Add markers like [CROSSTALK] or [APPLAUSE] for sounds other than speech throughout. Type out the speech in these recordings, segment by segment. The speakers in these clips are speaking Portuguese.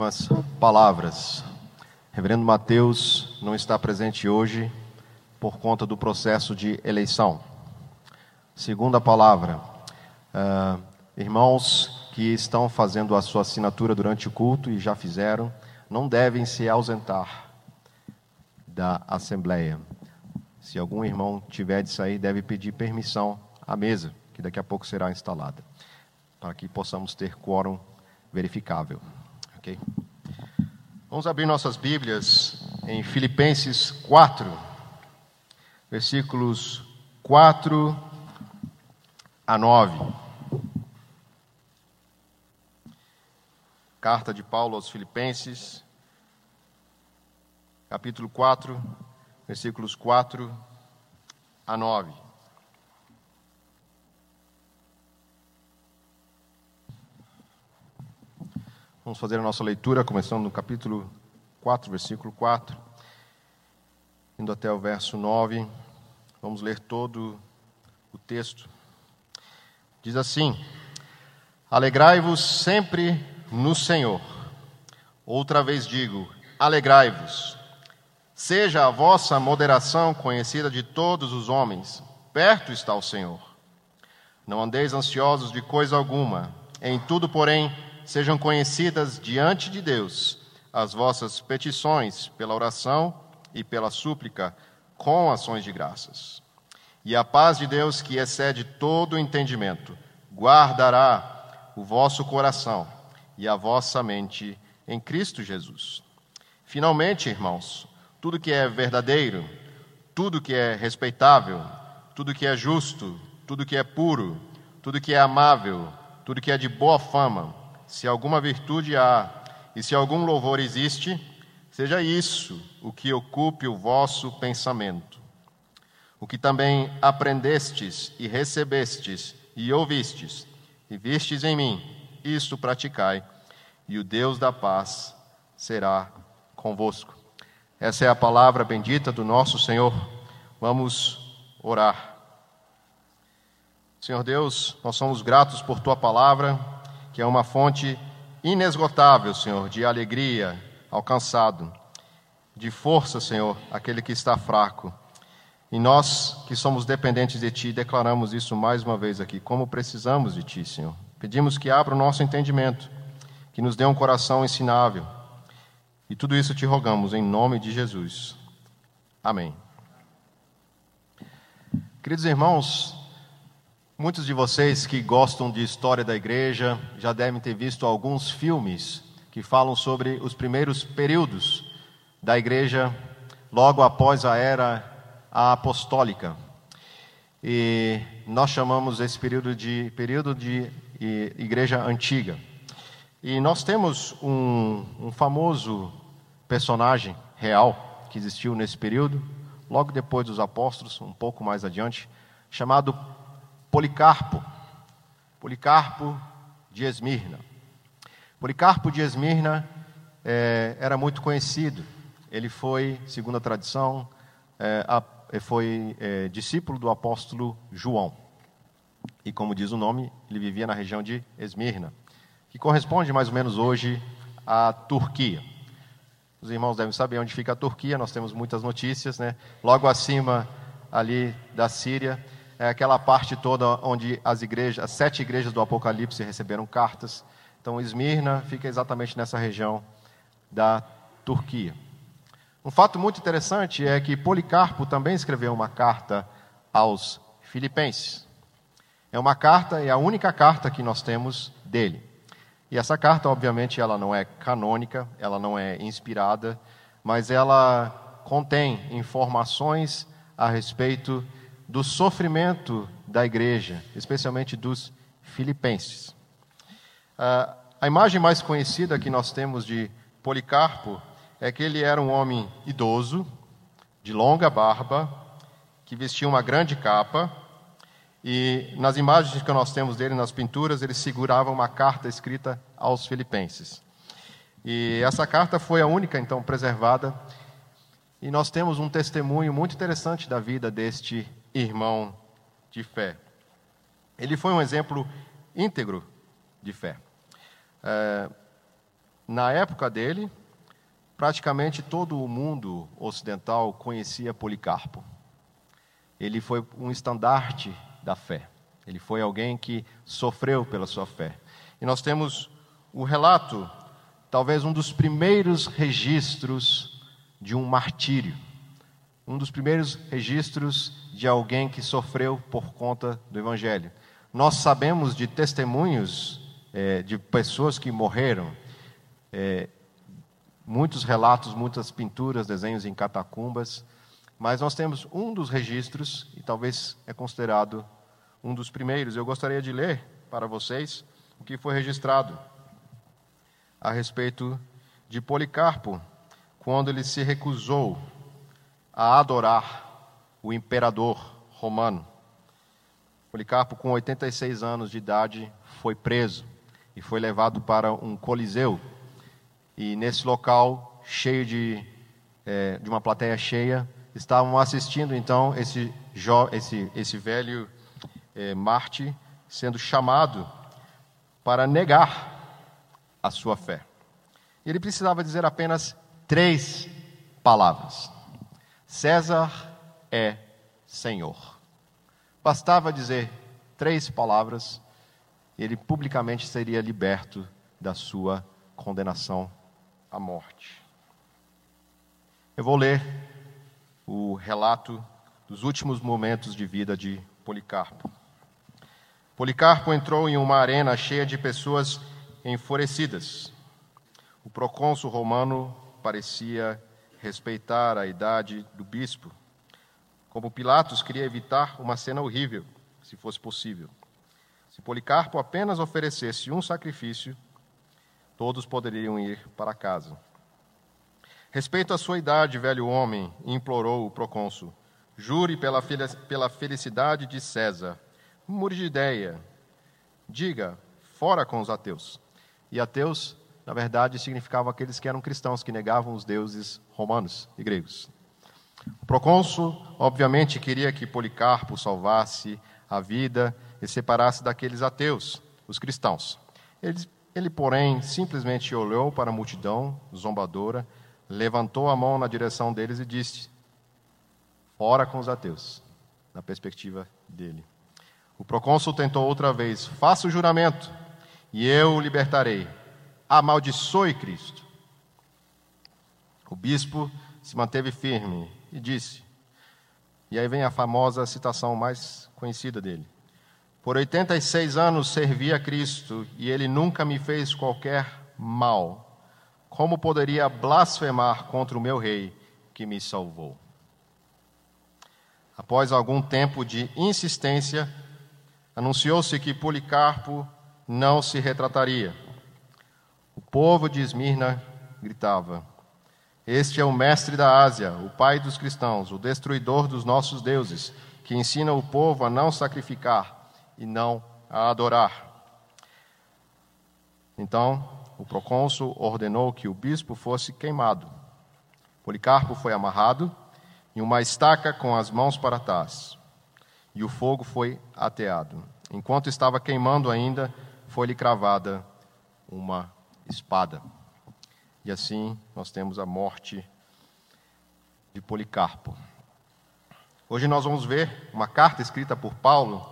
As palavras. Reverendo Mateus não está presente hoje por conta do processo de eleição. Segunda palavra, uh, irmãos que estão fazendo a sua assinatura durante o culto e já fizeram, não devem se ausentar da assembleia. Se algum irmão tiver de sair, deve pedir permissão à mesa, que daqui a pouco será instalada, para que possamos ter quórum verificável. Ok? Vamos abrir nossas Bíblias em Filipenses 4, versículos 4 a 9. Carta de Paulo aos Filipenses, capítulo 4, versículos 4 a 9. Vamos fazer a nossa leitura, começando no capítulo 4, versículo 4, indo até o verso 9. Vamos ler todo o texto. Diz assim: Alegrai-vos sempre no Senhor. Outra vez digo: alegrai-vos. Seja a vossa moderação conhecida de todos os homens, perto está o Senhor. Não andeis ansiosos de coisa alguma, em tudo, porém, sejam conhecidas diante de Deus as vossas petições pela oração e pela súplica com ações de graças. E a paz de Deus, que excede todo o entendimento, guardará o vosso coração e a vossa mente em Cristo Jesus. Finalmente, irmãos, tudo que é verdadeiro, tudo que é respeitável, tudo que é justo, tudo que é puro, tudo que é amável, tudo que é de boa fama, se alguma virtude há e se algum louvor existe, seja isso o que ocupe o vosso pensamento. O que também aprendestes e recebestes e ouvistes e vistes em mim, isto praticai, e o Deus da paz será convosco. Essa é a palavra bendita do nosso Senhor. Vamos orar. Senhor Deus, nós somos gratos por tua palavra que é uma fonte inesgotável, Senhor, de alegria alcançado, de força, Senhor, aquele que está fraco. E nós que somos dependentes de Ti, declaramos isso mais uma vez aqui, como precisamos de Ti, Senhor. Pedimos que abra o nosso entendimento, que nos dê um coração ensinável. E tudo isso te rogamos em nome de Jesus. Amém. Queridos irmãos, Muitos de vocês que gostam de história da igreja já devem ter visto alguns filmes que falam sobre os primeiros períodos da igreja logo após a era apostólica. E nós chamamos esse período de período de igreja antiga. E nós temos um, um famoso personagem real que existiu nesse período, logo depois dos apóstolos, um pouco mais adiante, chamado Policarpo, Policarpo de Esmirna. Policarpo de Esmirna é, era muito conhecido. Ele foi, segundo a tradição, é, a, foi é, discípulo do apóstolo João. E como diz o nome, ele vivia na região de Esmirna, que corresponde mais ou menos hoje à Turquia. Os irmãos devem saber onde fica a Turquia, nós temos muitas notícias, né? Logo acima ali da Síria é aquela parte toda onde as igrejas, as sete igrejas do Apocalipse receberam cartas. Então, Esmirna fica exatamente nessa região da Turquia. Um fato muito interessante é que Policarpo também escreveu uma carta aos Filipenses. É uma carta, é a única carta que nós temos dele. E essa carta, obviamente, ela não é canônica, ela não é inspirada, mas ela contém informações a respeito do sofrimento da igreja, especialmente dos filipenses. Uh, a imagem mais conhecida que nós temos de Policarpo é que ele era um homem idoso, de longa barba, que vestia uma grande capa, e nas imagens que nós temos dele, nas pinturas, ele segurava uma carta escrita aos filipenses. E essa carta foi a única, então, preservada. E nós temos um testemunho muito interessante da vida deste irmão de fé. Ele foi um exemplo íntegro de fé. É, na época dele, praticamente todo o mundo ocidental conhecia Policarpo. Ele foi um estandarte da fé. Ele foi alguém que sofreu pela sua fé. E nós temos o relato, talvez um dos primeiros registros de um martírio. Um dos primeiros registros de alguém que sofreu por conta do Evangelho. Nós sabemos de testemunhos é, de pessoas que morreram, é, muitos relatos, muitas pinturas, desenhos em catacumbas, mas nós temos um dos registros, e talvez é considerado um dos primeiros. Eu gostaria de ler para vocês o que foi registrado a respeito de Policarpo, quando ele se recusou a adorar o imperador romano. Policarpo, com 86 anos de idade, foi preso e foi levado para um coliseu. E nesse local, cheio de, é, de uma plateia cheia, estavam assistindo então esse, esse, esse velho é, Marte sendo chamado para negar a sua fé. Ele precisava dizer apenas três palavras: César é Senhor. Bastava dizer três palavras, ele publicamente seria liberto da sua condenação à morte. Eu vou ler o relato dos últimos momentos de vida de Policarpo. Policarpo entrou em uma arena cheia de pessoas enfurecidas. O procônsul romano parecia respeitar a idade do bispo, como Pilatos queria evitar uma cena horrível, se fosse possível. Se Policarpo apenas oferecesse um sacrifício, todos poderiam ir para casa. Respeito à sua idade, velho homem, implorou o procônsul. Jure pela, pela felicidade de César Mure de ideia. Diga, fora com os ateus. E ateus, na verdade, significavam aqueles que eram cristãos, que negavam os deuses romanos e gregos. O procônsul, obviamente, queria que Policarpo salvasse a vida e separasse daqueles ateus, os cristãos. Ele, ele, porém, simplesmente olhou para a multidão zombadora, levantou a mão na direção deles e disse: Fora com os ateus, na perspectiva dele. O procônsul tentou outra vez: faça o juramento, e eu o libertarei. Amaldiçoe Cristo. O bispo se manteve firme e disse: e aí vem a famosa citação mais conhecida dele. Por 86 anos servi a Cristo e ele nunca me fez qualquer mal. Como poderia blasfemar contra o meu rei que me salvou? Após algum tempo de insistência, anunciou-se que Policarpo não se retrataria. Povo de Esmirna gritava: Este é o mestre da Ásia, o pai dos cristãos, o destruidor dos nossos deuses, que ensina o povo a não sacrificar e não a adorar. Então, o procônsul ordenou que o bispo fosse queimado. Policarpo foi amarrado em uma estaca com as mãos para trás e o fogo foi ateado. Enquanto estava queimando ainda, foi-lhe cravada uma espada. E assim nós temos a morte de Policarpo. Hoje nós vamos ver uma carta escrita por Paulo,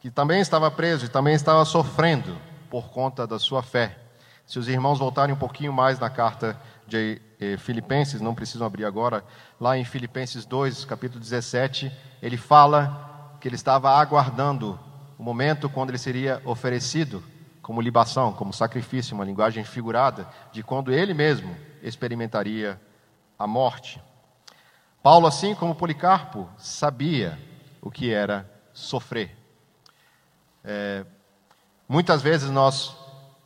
que também estava preso e também estava sofrendo por conta da sua fé. Se os irmãos voltarem um pouquinho mais na carta de eh, Filipenses, não precisam abrir agora, lá em Filipenses 2, capítulo 17, ele fala que ele estava aguardando o momento quando ele seria oferecido como libação, como sacrifício, uma linguagem figurada de quando ele mesmo experimentaria a morte. Paulo, assim como Policarpo, sabia o que era sofrer. É, muitas vezes nós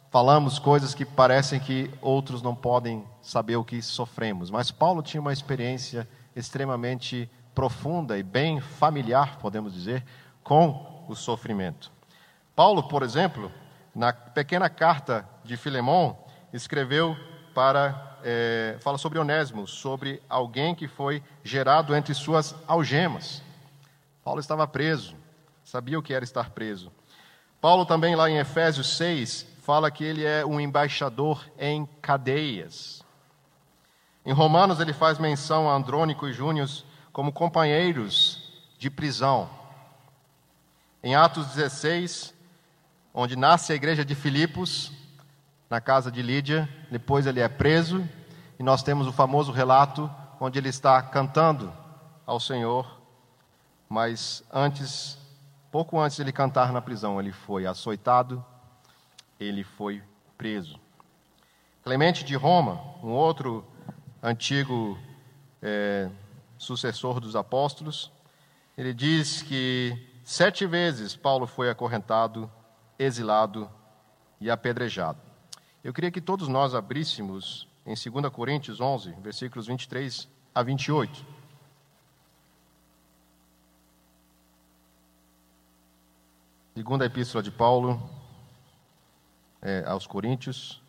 falamos coisas que parecem que outros não podem saber o que sofremos, mas Paulo tinha uma experiência extremamente profunda e bem familiar, podemos dizer, com o sofrimento. Paulo, por exemplo, na pequena carta de Filemão, escreveu para é, fala sobre Onésimo, sobre alguém que foi gerado entre suas algemas. Paulo estava preso, sabia o que era estar preso. Paulo também lá em Efésios 6 fala que ele é um embaixador em cadeias. Em Romanos, ele faz menção a Andrônico e Júnior como companheiros de prisão. Em Atos 16, onde nasce a igreja de Filipos, na casa de Lídia, depois ele é preso, e nós temos o famoso relato onde ele está cantando ao Senhor, mas antes, pouco antes de ele cantar na prisão, ele foi açoitado, ele foi preso. Clemente de Roma, um outro antigo é, sucessor dos apóstolos, ele diz que sete vezes Paulo foi acorrentado, exilado e apedrejado. Eu queria que todos nós abríssemos em 2 Coríntios 11, versículos 23 a 28. Segunda Epístola de Paulo é, aos Coríntios,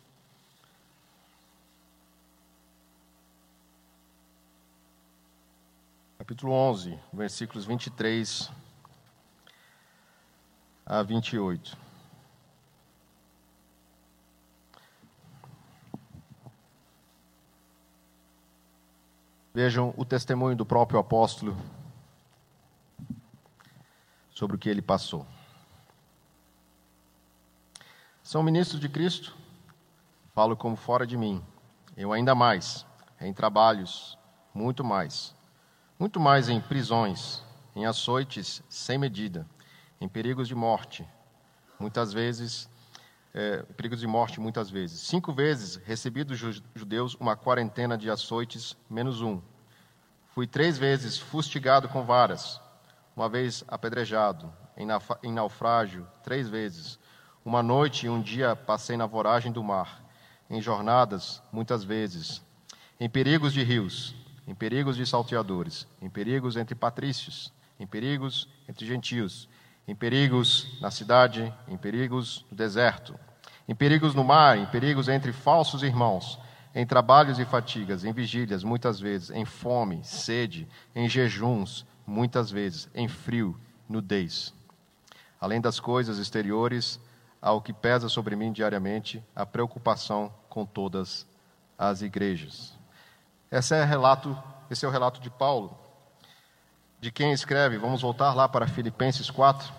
capítulo 11, versículos 23 a 28. Vejam o testemunho do próprio apóstolo sobre o que ele passou. São ministros de Cristo, falo como fora de mim, eu ainda mais, em trabalhos, muito mais, muito mais em prisões, em açoites sem medida, em perigos de morte, muitas vezes, é, perigos de morte muitas vezes. Cinco vezes recebi dos judeus uma quarentena de açoites, menos um. Fui três vezes fustigado com varas, uma vez apedrejado, em naufrágio, três vezes. Uma noite e um dia passei na voragem do mar, em jornadas, muitas vezes, em perigos de rios, em perigos de salteadores, em perigos entre patrícios, em perigos entre gentios, em perigos na cidade, em perigos no deserto, em perigos no mar, em perigos entre falsos irmãos, em trabalhos e fatigas, em vigílias, muitas vezes, em fome, sede, em jejuns, muitas vezes, em frio, nudez. Além das coisas exteriores, ao que pesa sobre mim diariamente, a preocupação com todas as igrejas. Esse é, relato, esse é o relato de Paulo. De quem escreve, vamos voltar lá para Filipenses 4.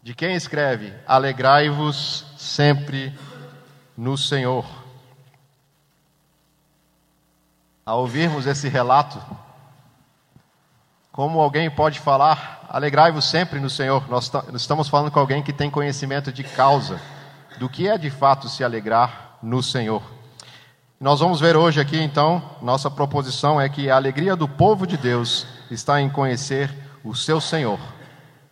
De quem escreve: Alegrai-vos sempre no Senhor. Ao ouvirmos esse relato, como alguém pode falar, alegrai-vos sempre no Senhor? Nós estamos falando com alguém que tem conhecimento de causa, do que é de fato se alegrar no Senhor. Nós vamos ver hoje aqui, então, nossa proposição é que a alegria do povo de Deus está em conhecer o seu Senhor.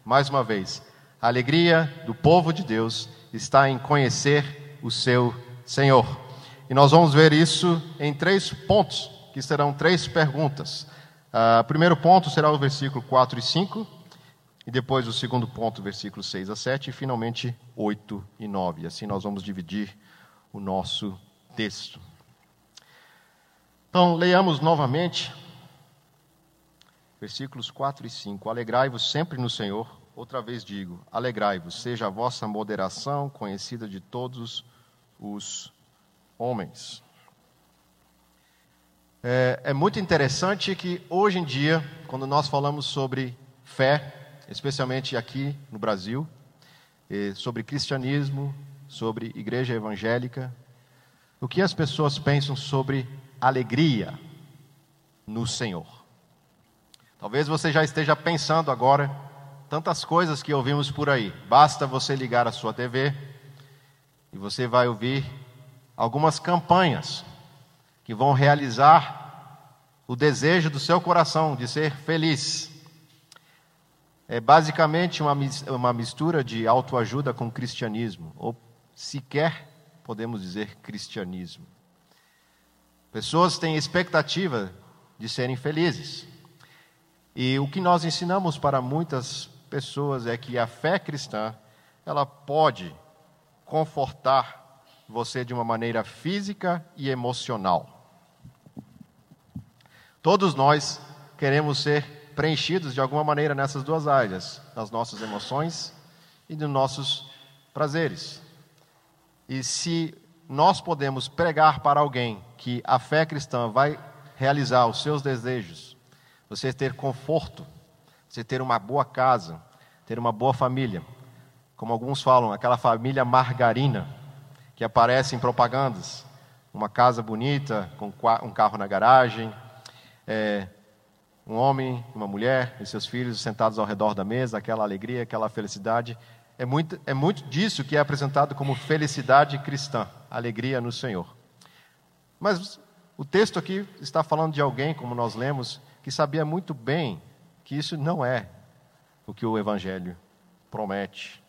Mais uma vez, a alegria do povo de Deus está em conhecer o seu Senhor. E nós vamos ver isso em três pontos, que serão três perguntas. Uh, primeiro ponto será o versículo 4 e 5, e depois o segundo ponto, versículo 6 a 7, e finalmente 8 e 9. Assim nós vamos dividir o nosso texto. Então, leiamos novamente, versículos 4 e 5. Alegrai-vos sempre no Senhor. Outra vez digo: alegrai-vos, seja a vossa moderação conhecida de todos os homens. É, é, muito interessante que hoje em dia, quando nós falamos sobre fé, especialmente aqui no Brasil, sobre cristianismo, sobre igreja evangélica, o que as pessoas pensam sobre alegria no Senhor. Talvez você já esteja pensando agora tantas coisas que ouvimos por aí. Basta você ligar a sua TV e você vai ouvir algumas campanhas que vão realizar o desejo do seu coração de ser feliz. É basicamente uma, uma mistura de autoajuda com cristianismo, ou sequer podemos dizer cristianismo. Pessoas têm expectativa de serem felizes. E o que nós ensinamos para muitas pessoas é que a fé cristã, ela pode confortar você de uma maneira física e emocional. Todos nós queremos ser preenchidos de alguma maneira nessas duas áreas, nas nossas emoções e nos nossos prazeres. E se nós podemos pregar para alguém que a fé cristã vai realizar os seus desejos, você ter conforto, você ter uma boa casa, ter uma boa família, como alguns falam, aquela família margarina que aparece em propagandas, uma casa bonita, com um carro na garagem, é, um homem, uma mulher e seus filhos sentados ao redor da mesa, aquela alegria, aquela felicidade. É muito, é muito disso que é apresentado como felicidade cristã, alegria no Senhor. Mas o texto aqui está falando de alguém, como nós lemos, que sabia muito bem que isso não é o que o Evangelho promete.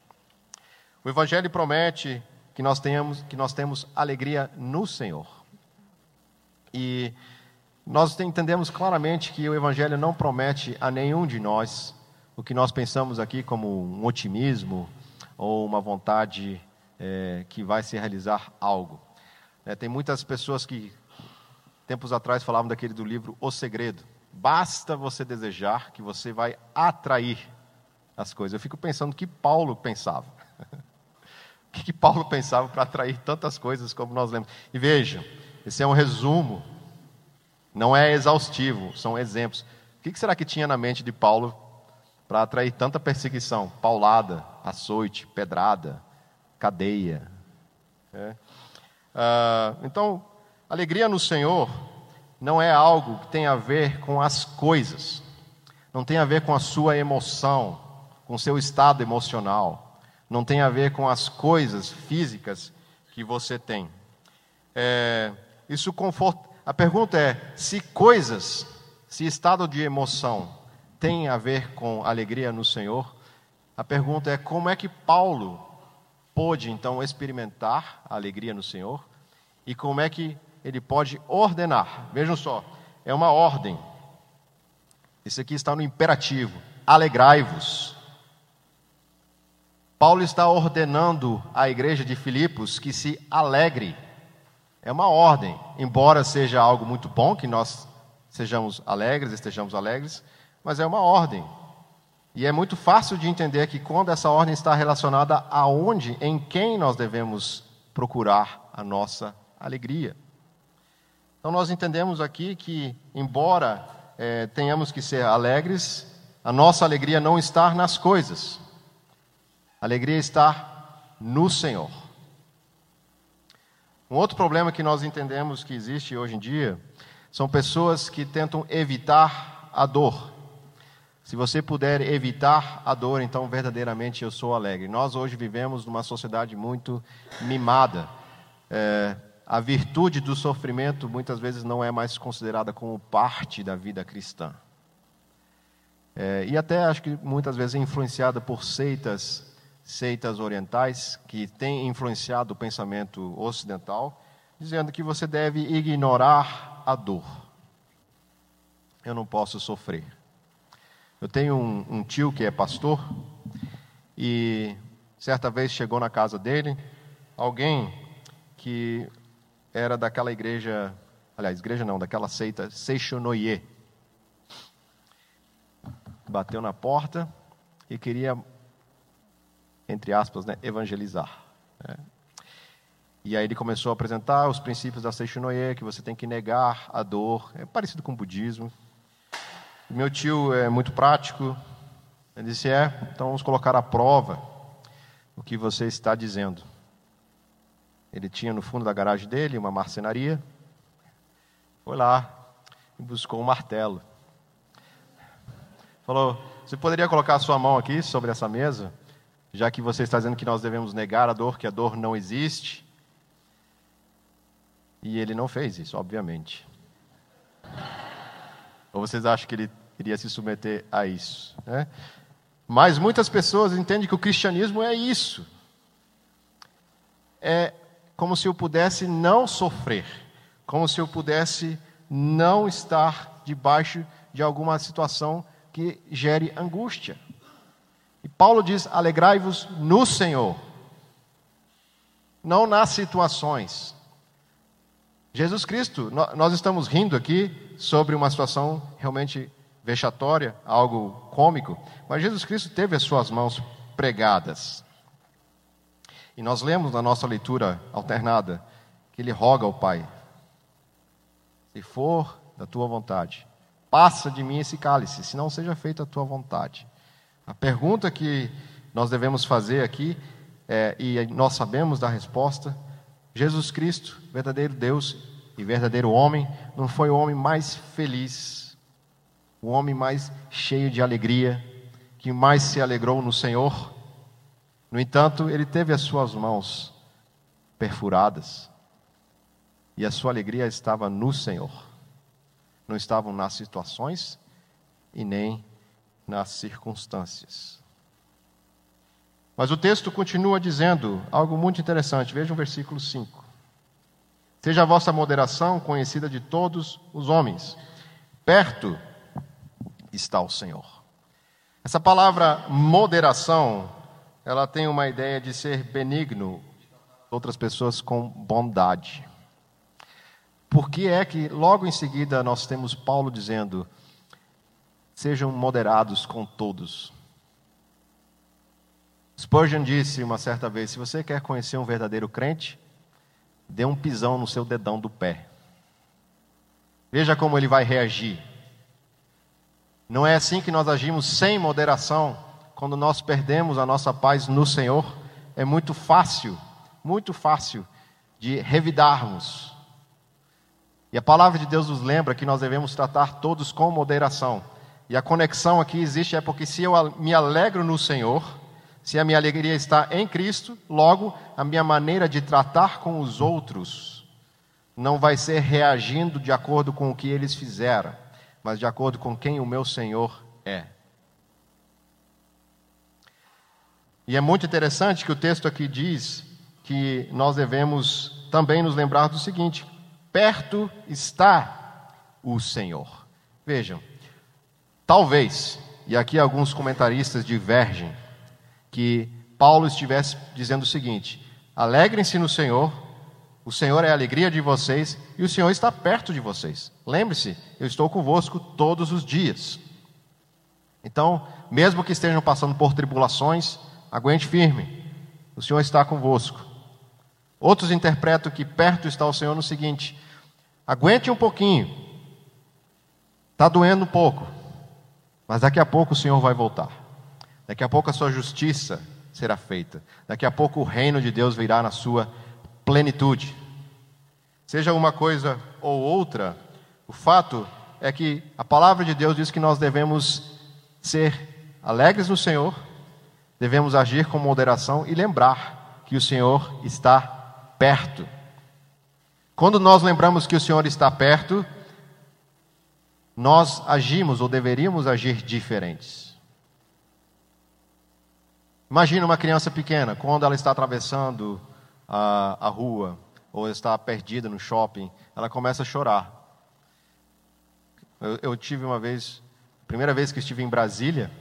O Evangelho promete que nós tenhamos, que nós temos alegria no Senhor. E nós entendemos claramente que o Evangelho não promete a nenhum de nós o que nós pensamos aqui como um otimismo ou uma vontade é, que vai se realizar algo. É, tem muitas pessoas que, tempos atrás, falavam daquele do livro O Segredo. Basta você desejar que você vai atrair as coisas. Eu fico pensando o que Paulo pensava. [LAUGHS] o que Paulo pensava para atrair tantas coisas como nós lemos. E veja, esse é um resumo não é exaustivo, são exemplos. O que será que tinha na mente de Paulo para atrair tanta perseguição? Paulada, açoite, pedrada, cadeia. É. Uh, então, alegria no Senhor não é algo que tem a ver com as coisas, não tem a ver com a sua emoção, com o seu estado emocional, não tem a ver com as coisas físicas que você tem. É, isso conforta a pergunta é: se coisas, se estado de emoção tem a ver com alegria no Senhor, a pergunta é: como é que Paulo pôde então experimentar a alegria no Senhor? E como é que ele pode ordenar? Vejam só, é uma ordem. Isso aqui está no imperativo: alegrai-vos. Paulo está ordenando à igreja de Filipos que se alegre é uma ordem, embora seja algo muito bom que nós sejamos alegres, estejamos alegres, mas é uma ordem. E é muito fácil de entender que quando essa ordem está relacionada aonde, em quem nós devemos procurar a nossa alegria. Então nós entendemos aqui que, embora é, tenhamos que ser alegres, a nossa alegria não está nas coisas. A alegria está no Senhor. Um outro problema que nós entendemos que existe hoje em dia são pessoas que tentam evitar a dor. Se você puder evitar a dor, então verdadeiramente eu sou alegre. Nós hoje vivemos numa sociedade muito mimada. É, a virtude do sofrimento muitas vezes não é mais considerada como parte da vida cristã. É, e até acho que muitas vezes é influenciada por seitas seitas orientais que têm influenciado o pensamento ocidental, dizendo que você deve ignorar a dor. Eu não posso sofrer. Eu tenho um, um tio que é pastor e certa vez chegou na casa dele alguém que era daquela igreja, aliás, igreja não, daquela seita Seixonoye. Bateu na porta e queria entre aspas, né, evangelizar. Né? E aí ele começou a apresentar os princípios da Seishinoye, que você tem que negar a dor. É parecido com o budismo. Meu tio é muito prático. Ele disse: É, então vamos colocar à prova o que você está dizendo. Ele tinha no fundo da garagem dele uma marcenaria. Foi lá e buscou um martelo. Falou: Você poderia colocar a sua mão aqui sobre essa mesa? já que você está dizendo que nós devemos negar a dor, que a dor não existe. E ele não fez isso, obviamente. Ou vocês acham que ele iria se submeter a isso? Né? Mas muitas pessoas entendem que o cristianismo é isso. É como se eu pudesse não sofrer, como se eu pudesse não estar debaixo de alguma situação que gere angústia. E Paulo diz: alegrai-vos no Senhor, não nas situações. Jesus Cristo, nós estamos rindo aqui sobre uma situação realmente vexatória, algo cômico, mas Jesus Cristo teve as suas mãos pregadas. E nós lemos na nossa leitura alternada que ele roga ao Pai: Se for da tua vontade, passa de mim esse cálice, se não seja feita a tua vontade. A pergunta que nós devemos fazer aqui, é, e nós sabemos da resposta, Jesus Cristo, verdadeiro Deus e verdadeiro homem, não foi o homem mais feliz, o homem mais cheio de alegria, que mais se alegrou no Senhor. No entanto, ele teve as suas mãos perfuradas, e a sua alegria estava no Senhor, não estavam nas situações e nem nas circunstâncias. Mas o texto continua dizendo algo muito interessante. Veja o versículo 5. Seja a vossa moderação conhecida de todos os homens. Perto está o Senhor. Essa palavra moderação, ela tem uma ideia de ser benigno, outras pessoas com bondade. Por que é que logo em seguida nós temos Paulo dizendo: sejam moderados com todos? Spurgeon disse uma certa vez: se você quer conhecer um verdadeiro crente, dê um pisão no seu dedão do pé. Veja como ele vai reagir. Não é assim que nós agimos sem moderação, quando nós perdemos a nossa paz no Senhor. É muito fácil, muito fácil de revidarmos. E a palavra de Deus nos lembra que nós devemos tratar todos com moderação. E a conexão aqui existe é porque se eu me alegro no Senhor, se a minha alegria está em Cristo, logo a minha maneira de tratar com os outros não vai ser reagindo de acordo com o que eles fizeram, mas de acordo com quem o meu Senhor é. E é muito interessante que o texto aqui diz que nós devemos também nos lembrar do seguinte: perto está o Senhor. Vejam, talvez, e aqui alguns comentaristas divergem, que Paulo estivesse dizendo o seguinte: alegrem-se no Senhor, o Senhor é a alegria de vocês e o Senhor está perto de vocês. Lembre-se, eu estou convosco todos os dias. Então, mesmo que estejam passando por tribulações, aguente firme, o Senhor está convosco. Outros interpretam que perto está o Senhor no seguinte: aguente um pouquinho, está doendo um pouco, mas daqui a pouco o Senhor vai voltar. Daqui a pouco a sua justiça será feita. Daqui a pouco o reino de Deus virá na sua plenitude. Seja uma coisa ou outra, o fato é que a palavra de Deus diz que nós devemos ser alegres no Senhor, devemos agir com moderação e lembrar que o Senhor está perto. Quando nós lembramos que o Senhor está perto, nós agimos ou deveríamos agir diferentes. Imagina uma criança pequena, quando ela está atravessando a, a rua, ou está perdida no shopping, ela começa a chorar. Eu, eu tive uma vez, primeira vez que estive em Brasília,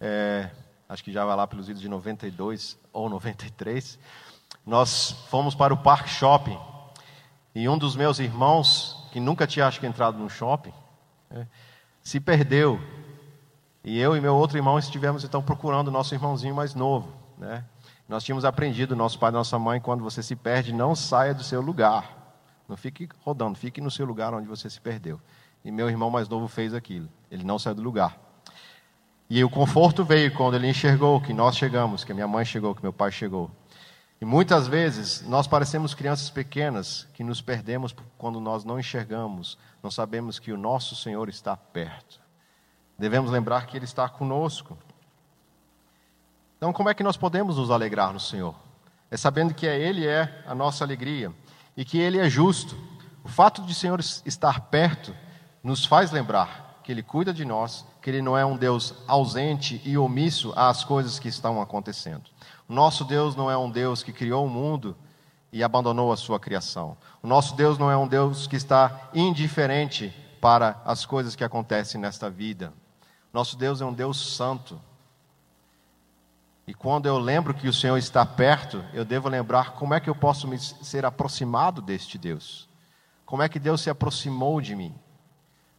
é, acho que já vai lá pelos idos de 92 ou 93, nós fomos para o Parque Shopping, e um dos meus irmãos, que nunca tinha acho que entrado no shopping, é, se perdeu e eu e meu outro irmão estivemos então procurando o nosso irmãozinho mais novo. Né? Nós tínhamos aprendido, nosso pai e nossa mãe, quando você se perde, não saia do seu lugar. Não fique rodando, fique no seu lugar onde você se perdeu. E meu irmão mais novo fez aquilo. Ele não saiu do lugar. E o conforto veio quando ele enxergou que nós chegamos, que minha mãe chegou, que meu pai chegou. E muitas vezes nós parecemos crianças pequenas que nos perdemos quando nós não enxergamos, não sabemos que o nosso Senhor está perto. Devemos lembrar que Ele está conosco. Então, como é que nós podemos nos alegrar no Senhor? É sabendo que é Ele é a nossa alegria e que Ele é justo. O fato de o Senhor estar perto nos faz lembrar que Ele cuida de nós, que Ele não é um Deus ausente e omisso às coisas que estão acontecendo. O nosso Deus não é um Deus que criou o mundo e abandonou a sua criação. O nosso Deus não é um Deus que está indiferente para as coisas que acontecem nesta vida. Nosso Deus é um Deus santo. E quando eu lembro que o Senhor está perto, eu devo lembrar como é que eu posso me ser aproximado deste Deus. Como é que Deus se aproximou de mim?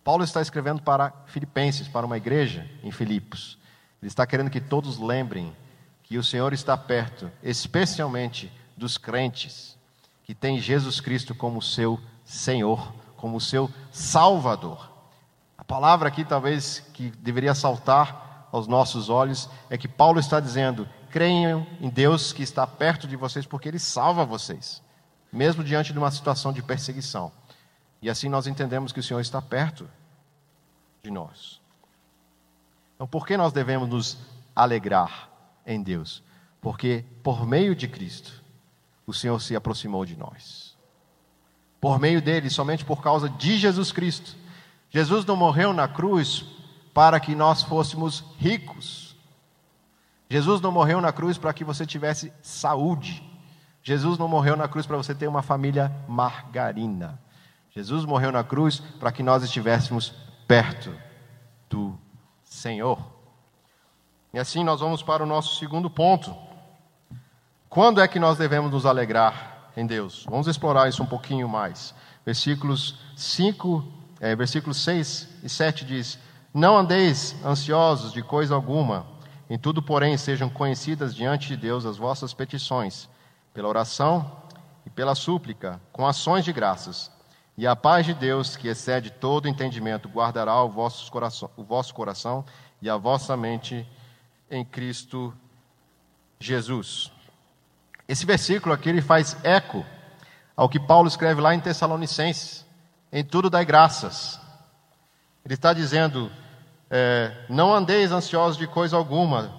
Paulo está escrevendo para Filipenses, para uma igreja em Filipos. Ele está querendo que todos lembrem que o Senhor está perto, especialmente dos crentes que têm Jesus Cristo como seu Senhor, como seu Salvador. A palavra aqui, talvez, que deveria saltar aos nossos olhos, é que Paulo está dizendo: creiam em Deus que está perto de vocês, porque Ele salva vocês, mesmo diante de uma situação de perseguição. E assim nós entendemos que o Senhor está perto de nós. Então, por que nós devemos nos alegrar em Deus? Porque por meio de Cristo, o Senhor se aproximou de nós. Por meio dele, somente por causa de Jesus Cristo. Jesus não morreu na cruz para que nós fôssemos ricos. Jesus não morreu na cruz para que você tivesse saúde. Jesus não morreu na cruz para você ter uma família margarina. Jesus morreu na cruz para que nós estivéssemos perto do Senhor. E assim nós vamos para o nosso segundo ponto. Quando é que nós devemos nos alegrar em Deus? Vamos explorar isso um pouquinho mais. Versículos 5, é, versículos 6 e 7 diz: Não andeis ansiosos de coisa alguma, em tudo, porém, sejam conhecidas diante de Deus as vossas petições, pela oração e pela súplica, com ações de graças. E a paz de Deus, que excede todo entendimento, guardará o vosso coração, o vosso coração e a vossa mente em Cristo Jesus. Esse versículo aqui ele faz eco ao que Paulo escreve lá em Tessalonicenses: em tudo dai graças. Ele está dizendo: é, não andeis ansiosos de coisa alguma,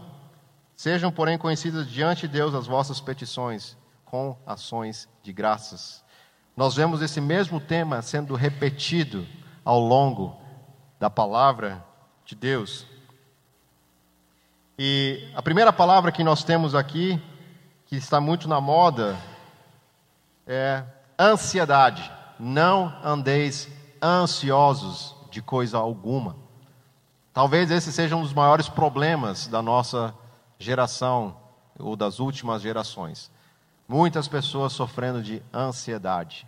sejam, porém, conhecidas diante de Deus as vossas petições, com ações de graças. Nós vemos esse mesmo tema sendo repetido ao longo da palavra de Deus. E a primeira palavra que nós temos aqui, que está muito na moda, é ansiedade. Não andeis ansiosos de coisa alguma. Talvez esse seja um dos maiores problemas da nossa geração ou das últimas gerações. Muitas pessoas sofrendo de ansiedade.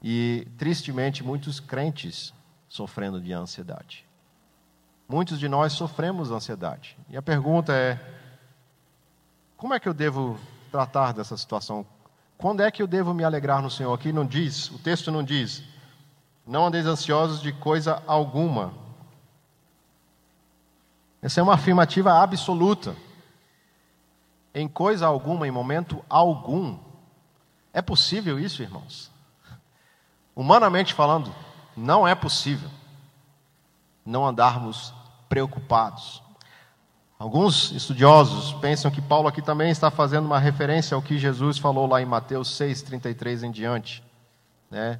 E, tristemente, muitos crentes sofrendo de ansiedade. Muitos de nós sofremos ansiedade. E a pergunta é: como é que eu devo tratar dessa situação? Quando é que eu devo me alegrar no Senhor? Aqui não diz, o texto não diz, não andeis ansiosos de coisa alguma. Essa é uma afirmativa absoluta em coisa alguma, em momento algum. É possível isso, irmãos? Humanamente falando, não é possível não andarmos preocupados. Alguns estudiosos pensam que Paulo aqui também está fazendo uma referência ao que Jesus falou lá em Mateus 6, 33 em diante. Né?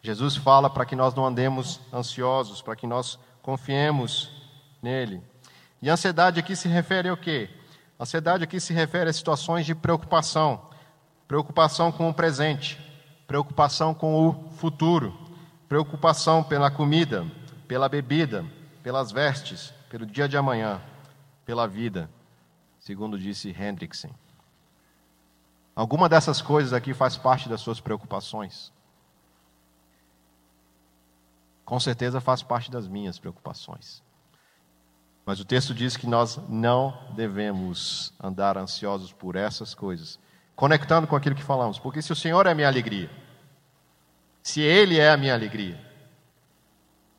Jesus fala para que nós não andemos ansiosos, para que nós confiemos nele. E ansiedade aqui se refere ao quê? Ansiedade aqui se refere a situações de preocupação, preocupação com o presente, preocupação com o futuro, preocupação pela comida, pela bebida, pelas vestes, pelo dia de amanhã, pela vida, segundo disse Hendrickson. Alguma dessas coisas aqui faz parte das suas preocupações? Com certeza faz parte das minhas preocupações. Mas o texto diz que nós não devemos andar ansiosos por essas coisas, conectando com aquilo que falamos, porque se o Senhor é a minha alegria, se Ele é a minha alegria,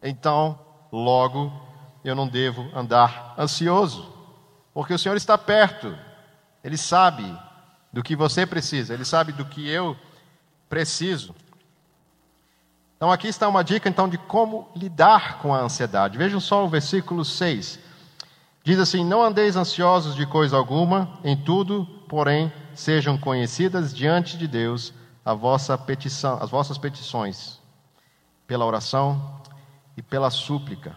então, logo, eu não devo andar ansioso, porque o Senhor está perto, Ele sabe do que você precisa, Ele sabe do que eu preciso. Então, aqui está uma dica então de como lidar com a ansiedade. Vejam só o versículo 6. Diz assim: Não andeis ansiosos de coisa alguma, em tudo, porém, sejam conhecidas diante de Deus a vossa petição, as vossas petições, pela oração e pela súplica.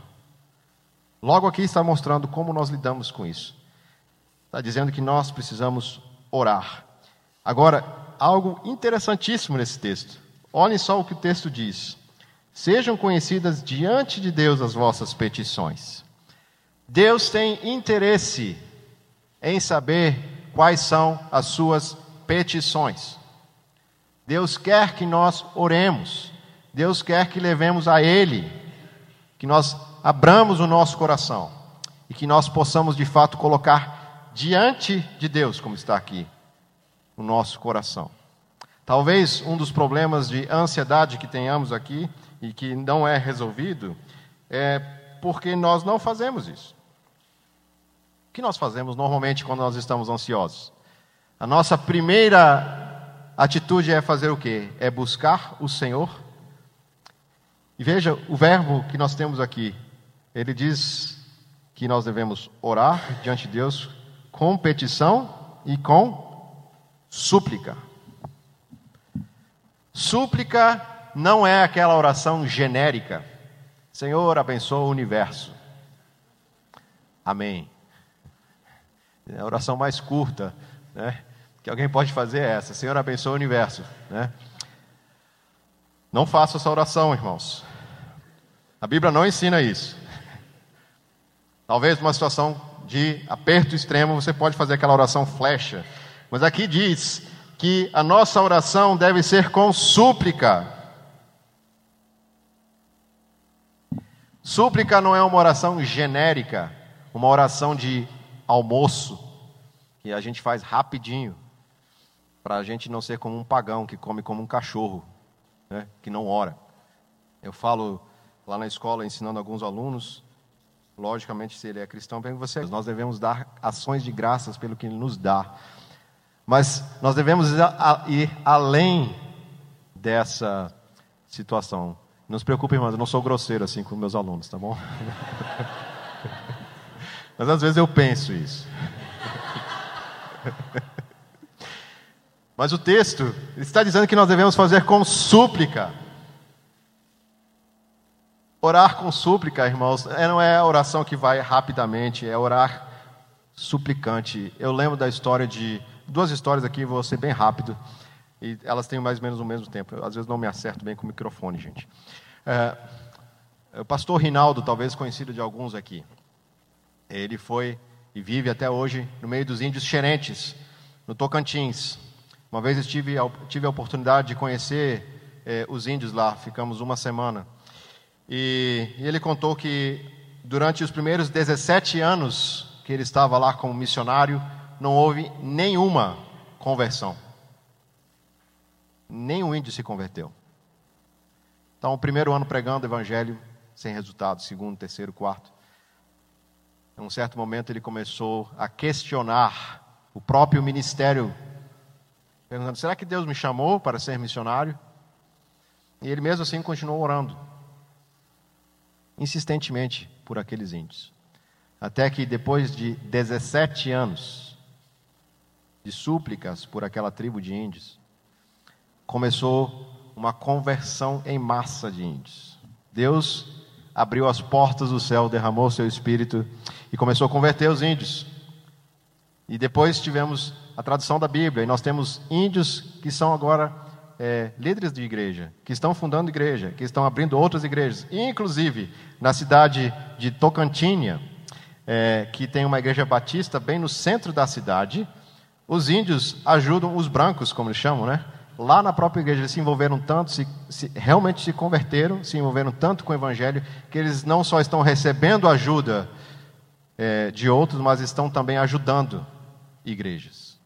Logo aqui está mostrando como nós lidamos com isso. Está dizendo que nós precisamos orar. Agora, algo interessantíssimo nesse texto. Olhem só o que o texto diz. Sejam conhecidas diante de Deus as vossas petições. Deus tem interesse em saber quais são as suas petições. Deus quer que nós oremos. Deus quer que levemos a Ele, que nós abramos o nosso coração. e que nós possamos de fato colocar diante de Deus, como está aqui, o nosso coração. Talvez um dos problemas de ansiedade que tenhamos aqui e que não é resolvido é porque nós não fazemos isso. O que nós fazemos normalmente quando nós estamos ansiosos? A nossa primeira atitude é fazer o quê? É buscar o Senhor. E veja o verbo que nós temos aqui. Ele diz que nós devemos orar diante de Deus com petição e com súplica. Súplica não é aquela oração genérica. Senhor, abençoa o universo. Amém. É a oração mais curta né, que alguém pode fazer é essa: Senhor, abençoa o universo. Né? Não faça essa oração, irmãos. A Bíblia não ensina isso. Talvez numa situação de aperto extremo você pode fazer aquela oração flecha. Mas aqui diz que a nossa oração deve ser com súplica. Súplica não é uma oração genérica, uma oração de almoço, que a gente faz rapidinho, para a gente não ser como um pagão que come como um cachorro, né, que não ora. Eu falo lá na escola, ensinando alguns alunos, logicamente, se ele é cristão, bem você, nós devemos dar ações de graças pelo que ele nos dá. Mas nós devemos ir além dessa situação. Não se preocupe, irmãos, eu não sou grosseiro assim com meus alunos, tá bom? [LAUGHS] Mas às vezes eu penso isso. [LAUGHS] Mas o texto está dizendo que nós devemos fazer com súplica. Orar com súplica, irmãos, é, não é oração que vai rapidamente, é orar suplicante. Eu lembro da história de duas histórias aqui, vou ser bem rápido. E elas têm mais ou menos o mesmo tempo. Eu, às vezes não me acerto bem com o microfone, gente. É, o pastor Rinaldo, talvez conhecido de alguns aqui. Ele foi e vive até hoje no meio dos índios xerentes, no Tocantins. Uma vez estive, tive a oportunidade de conhecer eh, os índios lá, ficamos uma semana. E, e ele contou que durante os primeiros 17 anos que ele estava lá como missionário, não houve nenhuma conversão. Nenhum índio se converteu. Então, o primeiro ano pregando o evangelho, sem resultado, segundo, terceiro, quarto. Em um certo momento ele começou a questionar o próprio ministério, perguntando: será que Deus me chamou para ser missionário? E ele mesmo assim continuou orando, insistentemente, por aqueles índios. Até que depois de 17 anos, de súplicas por aquela tribo de índios, começou uma conversão em massa de índios. Deus abriu as portas do céu, derramou seu espírito e começou a converter os índios. E depois tivemos a tradução da Bíblia, e nós temos índios que são agora é, líderes de igreja, que estão fundando igreja, que estão abrindo outras igrejas, inclusive na cidade de Tocantinha, é, que tem uma igreja batista bem no centro da cidade, os índios ajudam os brancos, como eles chamam, né? Lá na própria igreja, eles se envolveram tanto, se, se, realmente se converteram, se envolveram tanto com o evangelho, que eles não só estão recebendo ajuda é, de outros, mas estão também ajudando igrejas.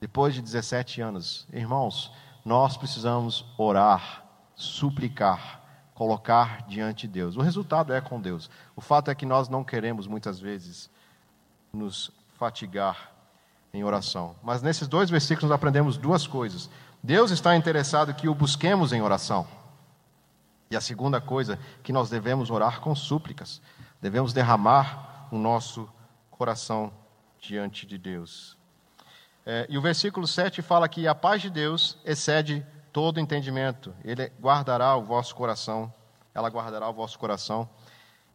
Depois de 17 anos, irmãos, nós precisamos orar, suplicar, colocar diante de Deus. O resultado é com Deus. O fato é que nós não queremos muitas vezes nos fatigar em oração. Mas nesses dois versículos nós aprendemos duas coisas. Deus está interessado que o busquemos em oração. E a segunda coisa, que nós devemos orar com súplicas. Devemos derramar o nosso coração diante de Deus. É, e o versículo 7 fala que a paz de Deus excede todo entendimento. Ele guardará o vosso coração, ela guardará o vosso coração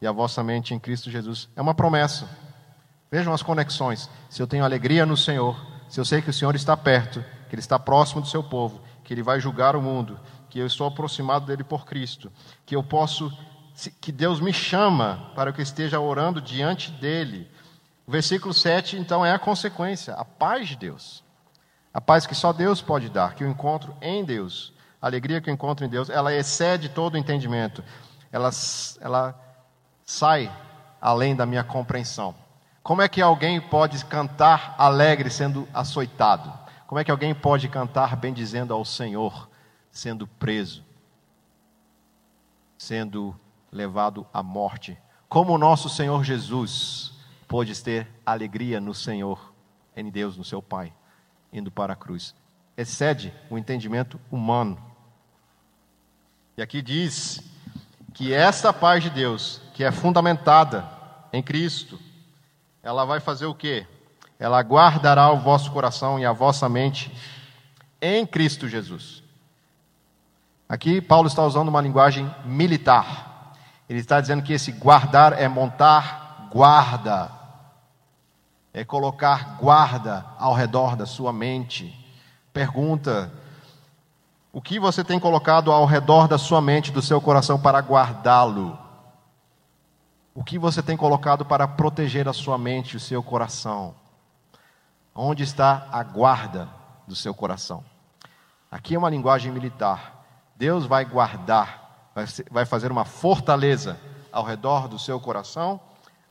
e a vossa mente em Cristo Jesus. É uma promessa. Vejam as conexões. Se eu tenho alegria no Senhor, se eu sei que o Senhor está perto, que Ele está próximo do seu povo, que Ele vai julgar o mundo, que eu estou aproximado dele por Cristo, que eu posso, que Deus me chama para que eu esteja orando diante dele. O versículo 7, então, é a consequência, a paz de Deus. A paz que só Deus pode dar, que eu encontro em Deus. A alegria que eu encontro em Deus, ela excede todo o entendimento. Ela, ela sai além da minha compreensão. Como é que alguém pode cantar alegre sendo açoitado? Como é que alguém pode cantar bendizendo ao Senhor sendo preso, sendo levado à morte? Como o nosso Senhor Jesus pôde ter alegria no Senhor, em Deus, no seu Pai, indo para a cruz? Excede o entendimento humano. E aqui diz que esta paz de Deus, que é fundamentada em Cristo, ela vai fazer o quê? Ela guardará o vosso coração e a vossa mente em Cristo Jesus. Aqui Paulo está usando uma linguagem militar. Ele está dizendo que esse guardar é montar guarda, é colocar guarda ao redor da sua mente. Pergunta: o que você tem colocado ao redor da sua mente, do seu coração, para guardá-lo? O que você tem colocado para proteger a sua mente, o seu coração? Onde está a guarda do seu coração? Aqui é uma linguagem militar. Deus vai guardar, vai fazer uma fortaleza ao redor do seu coração,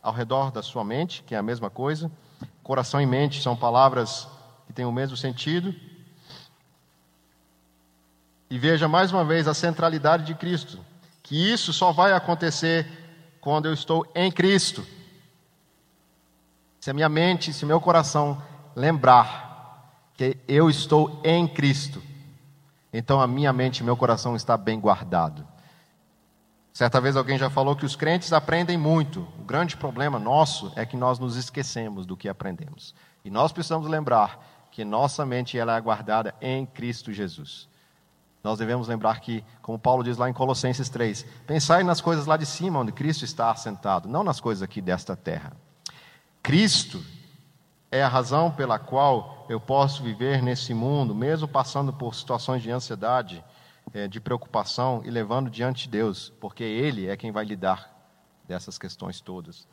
ao redor da sua mente, que é a mesma coisa. Coração e mente são palavras que têm o mesmo sentido. E veja mais uma vez a centralidade de Cristo, que isso só vai acontecer quando eu estou em Cristo. Se a minha mente, se meu coração lembrar que eu estou em Cristo, então a minha mente e meu coração está bem guardado. Certa vez alguém já falou que os crentes aprendem muito. O grande problema nosso é que nós nos esquecemos do que aprendemos. E nós precisamos lembrar que nossa mente ela é guardada em Cristo Jesus. Nós devemos lembrar que, como Paulo diz lá em Colossenses 3, pensai nas coisas lá de cima, onde Cristo está assentado, não nas coisas aqui desta terra. Cristo é a razão pela qual eu posso viver nesse mundo, mesmo passando por situações de ansiedade, de preocupação e levando diante de Deus, porque Ele é quem vai lidar dessas questões todas.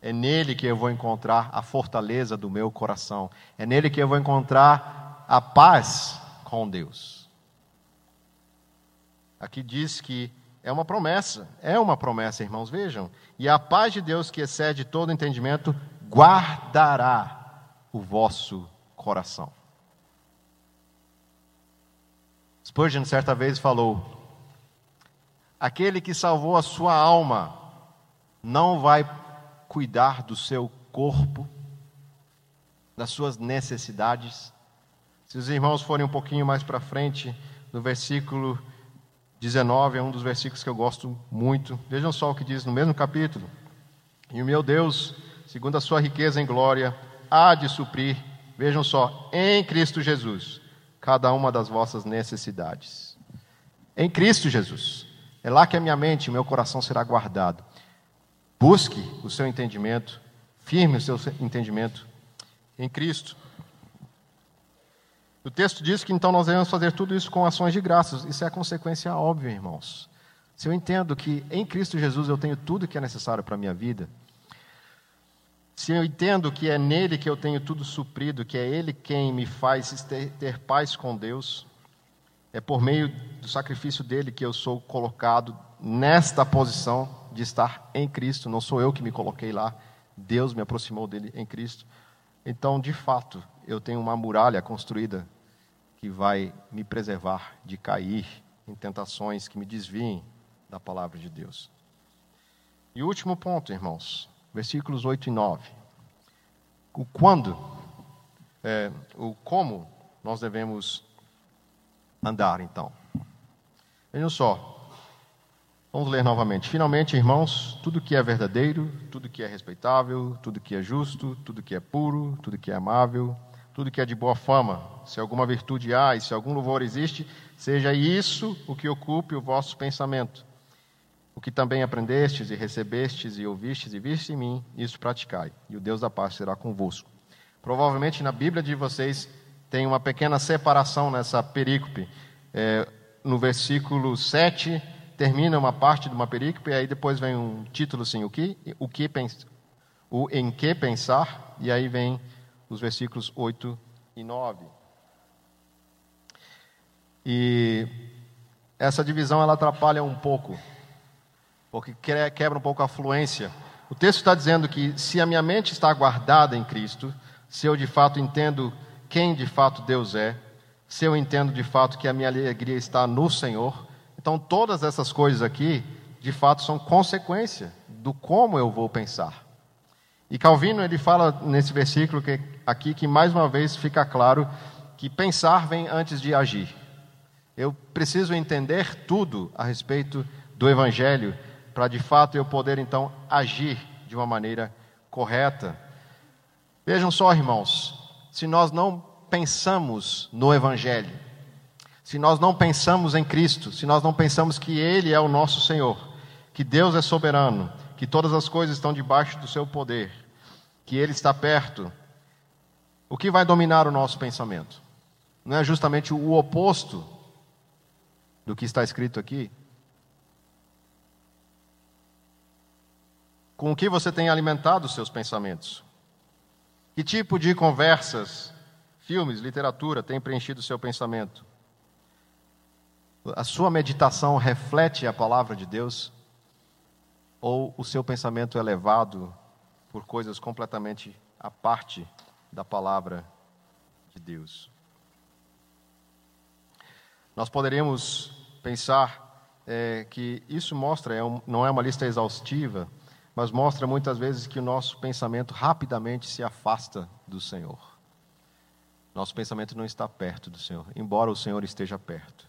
É nele que eu vou encontrar a fortaleza do meu coração. É nele que eu vou encontrar a paz com Deus. Aqui diz que é uma promessa, é uma promessa, irmãos, vejam. E a paz de Deus que excede todo entendimento guardará o vosso coração. Spurgeon certa vez falou: Aquele que salvou a sua alma não vai cuidar do seu corpo, das suas necessidades. Se os irmãos forem um pouquinho mais para frente, no versículo 19 é um dos versículos que eu gosto muito. Vejam só o que diz no mesmo capítulo. E o meu Deus, segundo a sua riqueza em glória, há de suprir, vejam só, em Cristo Jesus, cada uma das vossas necessidades. Em Cristo Jesus. É lá que a minha mente e o meu coração será guardado. Busque o seu entendimento, firme o seu entendimento em Cristo. O texto diz que então nós devemos fazer tudo isso com ações de graças. Isso é a consequência óbvia, irmãos. Se eu entendo que em Cristo Jesus eu tenho tudo que é necessário para a minha vida, se eu entendo que é nele que eu tenho tudo suprido, que é ele quem me faz ter, ter paz com Deus, é por meio do sacrifício dele que eu sou colocado nesta posição de estar em Cristo, não sou eu que me coloquei lá, Deus me aproximou dele em Cristo. Então, de fato, eu tenho uma muralha construída que vai me preservar de cair em tentações que me desviem da palavra de Deus. E último ponto, irmãos, versículos 8 e 9. O quando, é, o como nós devemos andar, então. Vejam só, Vamos ler novamente. Finalmente, irmãos, tudo que é verdadeiro, tudo que é respeitável, tudo que é justo, tudo que é puro, tudo que é amável, tudo que é de boa fama, se alguma virtude há e se algum louvor existe, seja isso o que ocupe o vosso pensamento. O que também aprendestes e recebestes e ouvistes e vistes em mim, isso praticai, e o Deus da paz será convosco. Provavelmente na Bíblia de vocês tem uma pequena separação nessa perícope. É, no versículo 7 termina uma parte de uma perícope, e aí depois vem um título assim, o que, o que o em que pensar, e aí vem os versículos 8 e 9. E essa divisão ela atrapalha um pouco, porque quebra um pouco a fluência. O texto está dizendo que se a minha mente está guardada em Cristo, se eu de fato entendo quem de fato Deus é, se eu entendo de fato que a minha alegria está no Senhor, então todas essas coisas aqui, de fato, são consequência do como eu vou pensar. E Calvino ele fala nesse versículo que, aqui que mais uma vez fica claro que pensar vem antes de agir. Eu preciso entender tudo a respeito do Evangelho para de fato eu poder então agir de uma maneira correta. Vejam só, irmãos, se nós não pensamos no Evangelho, se nós não pensamos em Cristo, se nós não pensamos que Ele é o nosso Senhor, que Deus é soberano, que todas as coisas estão debaixo do seu poder, que Ele está perto, o que vai dominar o nosso pensamento? Não é justamente o oposto do que está escrito aqui? Com o que você tem alimentado os seus pensamentos? Que tipo de conversas, filmes, literatura tem preenchido o seu pensamento? A sua meditação reflete a palavra de Deus? Ou o seu pensamento é levado por coisas completamente à parte da palavra de Deus? Nós poderíamos pensar é, que isso mostra, é um, não é uma lista exaustiva, mas mostra muitas vezes que o nosso pensamento rapidamente se afasta do Senhor. Nosso pensamento não está perto do Senhor, embora o Senhor esteja perto.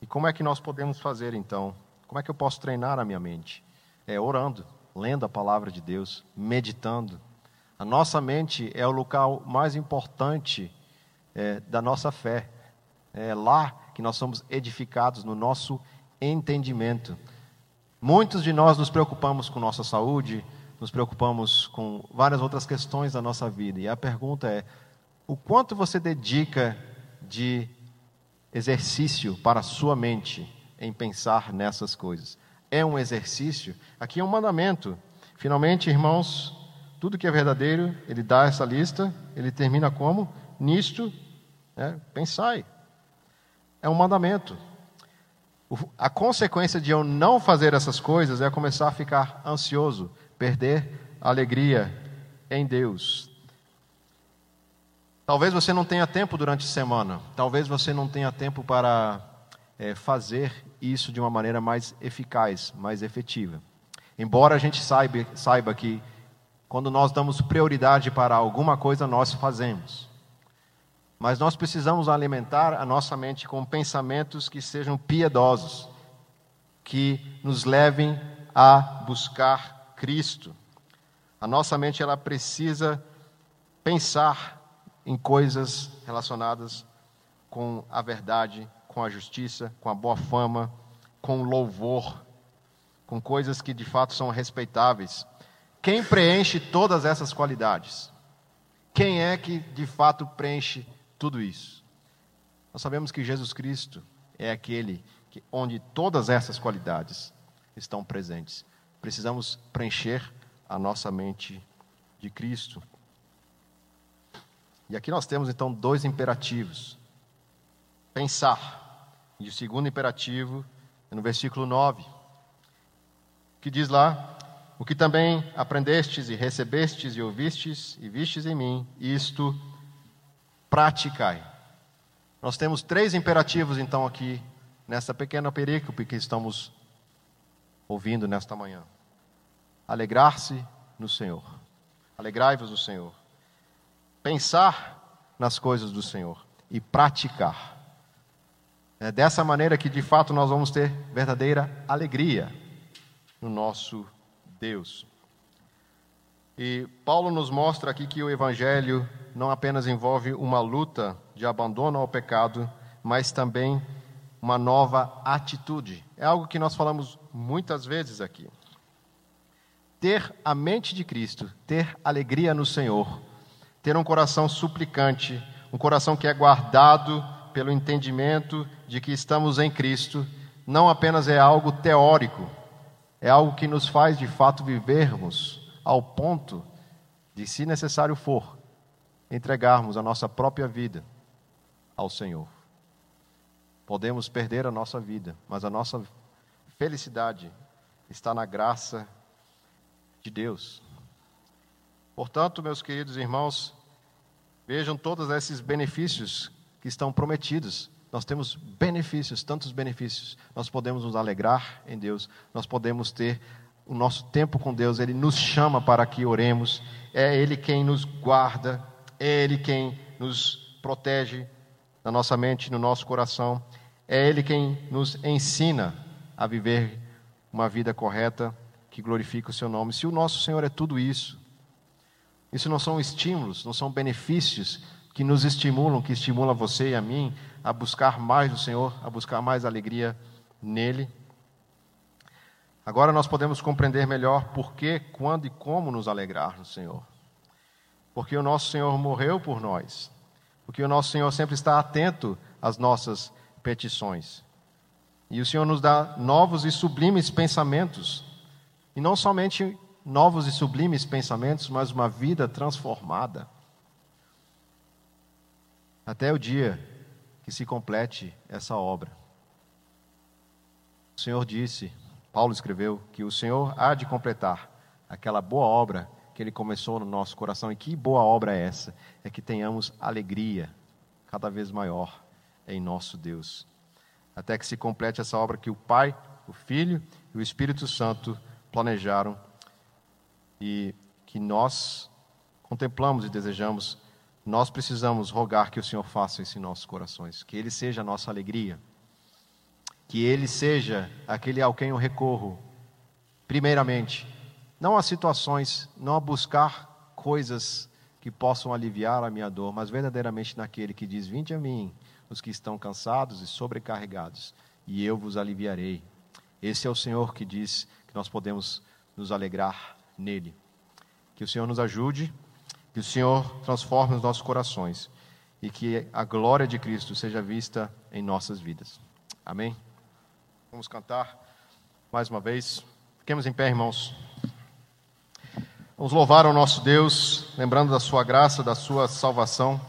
E como é que nós podemos fazer então? Como é que eu posso treinar a minha mente? É orando, lendo a palavra de Deus, meditando. A nossa mente é o local mais importante é, da nossa fé. É lá que nós somos edificados no nosso entendimento. Muitos de nós nos preocupamos com nossa saúde, nos preocupamos com várias outras questões da nossa vida. E a pergunta é: o quanto você dedica de exercício para a sua mente em pensar nessas coisas? É um exercício? Aqui é um mandamento. Finalmente, irmãos, tudo que é verdadeiro, ele dá essa lista, ele termina como? Nisto, né, pensai. É um mandamento. A consequência de eu não fazer essas coisas é começar a ficar ansioso, perder a alegria em Deus. Talvez você não tenha tempo durante a semana, talvez você não tenha tempo para é, fazer isso de uma maneira mais eficaz, mais efetiva. Embora a gente saiba, saiba que quando nós damos prioridade para alguma coisa, nós fazemos. Mas nós precisamos alimentar a nossa mente com pensamentos que sejam piedosos, que nos levem a buscar Cristo. A nossa mente ela precisa pensar em coisas relacionadas com a verdade, com a justiça, com a boa fama, com louvor, com coisas que de fato são respeitáveis. Quem preenche todas essas qualidades? Quem é que de fato preenche tudo isso. Nós sabemos que Jesus Cristo é aquele que, onde todas essas qualidades estão presentes. Precisamos preencher a nossa mente de Cristo. E aqui nós temos então dois imperativos: pensar. E o segundo imperativo é no versículo 9, que diz lá: O que também aprendestes e recebestes e ouvistes e vistes em mim, isto praticai. Nós temos três imperativos, então, aqui, nessa pequena perícope que estamos ouvindo nesta manhã: alegrar-se no Senhor, alegrai-vos no Senhor, pensar nas coisas do Senhor e praticar. É dessa maneira que, de fato, nós vamos ter verdadeira alegria no nosso Deus. E Paulo nos mostra aqui que o Evangelho não apenas envolve uma luta de abandono ao pecado, mas também uma nova atitude. É algo que nós falamos muitas vezes aqui. Ter a mente de Cristo, ter alegria no Senhor, ter um coração suplicante, um coração que é guardado pelo entendimento de que estamos em Cristo, não apenas é algo teórico, é algo que nos faz de fato vivermos ao ponto de, se necessário for, entregarmos a nossa própria vida ao Senhor. Podemos perder a nossa vida, mas a nossa felicidade está na graça de Deus. Portanto, meus queridos irmãos, vejam todos esses benefícios que estão prometidos. Nós temos benefícios, tantos benefícios. Nós podemos nos alegrar em Deus, nós podemos ter o nosso tempo com Deus, Ele nos chama para que oremos, é Ele quem nos guarda, é Ele quem nos protege na nossa mente, no nosso coração, é Ele quem nos ensina a viver uma vida correta que glorifica o Seu nome. Se o nosso Senhor é tudo isso, isso não são estímulos, não são benefícios que nos estimulam, que estimulam você e a mim a buscar mais do Senhor, a buscar mais alegria nele. Agora nós podemos compreender melhor por que, quando e como nos alegrar no Senhor. Porque o nosso Senhor morreu por nós. Porque o nosso Senhor sempre está atento às nossas petições. E o Senhor nos dá novos e sublimes pensamentos. E não somente novos e sublimes pensamentos, mas uma vida transformada. Até o dia que se complete essa obra. O Senhor disse Paulo escreveu que o Senhor há de completar aquela boa obra que ele começou no nosso coração. E que boa obra é essa? É que tenhamos alegria cada vez maior em nosso Deus. Até que se complete essa obra que o Pai, o Filho e o Espírito Santo planejaram e que nós contemplamos e desejamos. Nós precisamos rogar que o Senhor faça isso em nossos corações, que Ele seja a nossa alegria que Ele seja aquele ao quem eu recorro, primeiramente, não a situações, não a buscar coisas que possam aliviar a minha dor, mas verdadeiramente naquele que diz: Vinde a mim, os que estão cansados e sobrecarregados, e eu vos aliviarei. Esse é o Senhor que diz que nós podemos nos alegrar nele. Que o Senhor nos ajude, que o Senhor transforme os nossos corações e que a glória de Cristo seja vista em nossas vidas. Amém? Vamos cantar mais uma vez. Fiquemos em pé, irmãos. Vamos louvar ao nosso Deus, lembrando da sua graça, da sua salvação.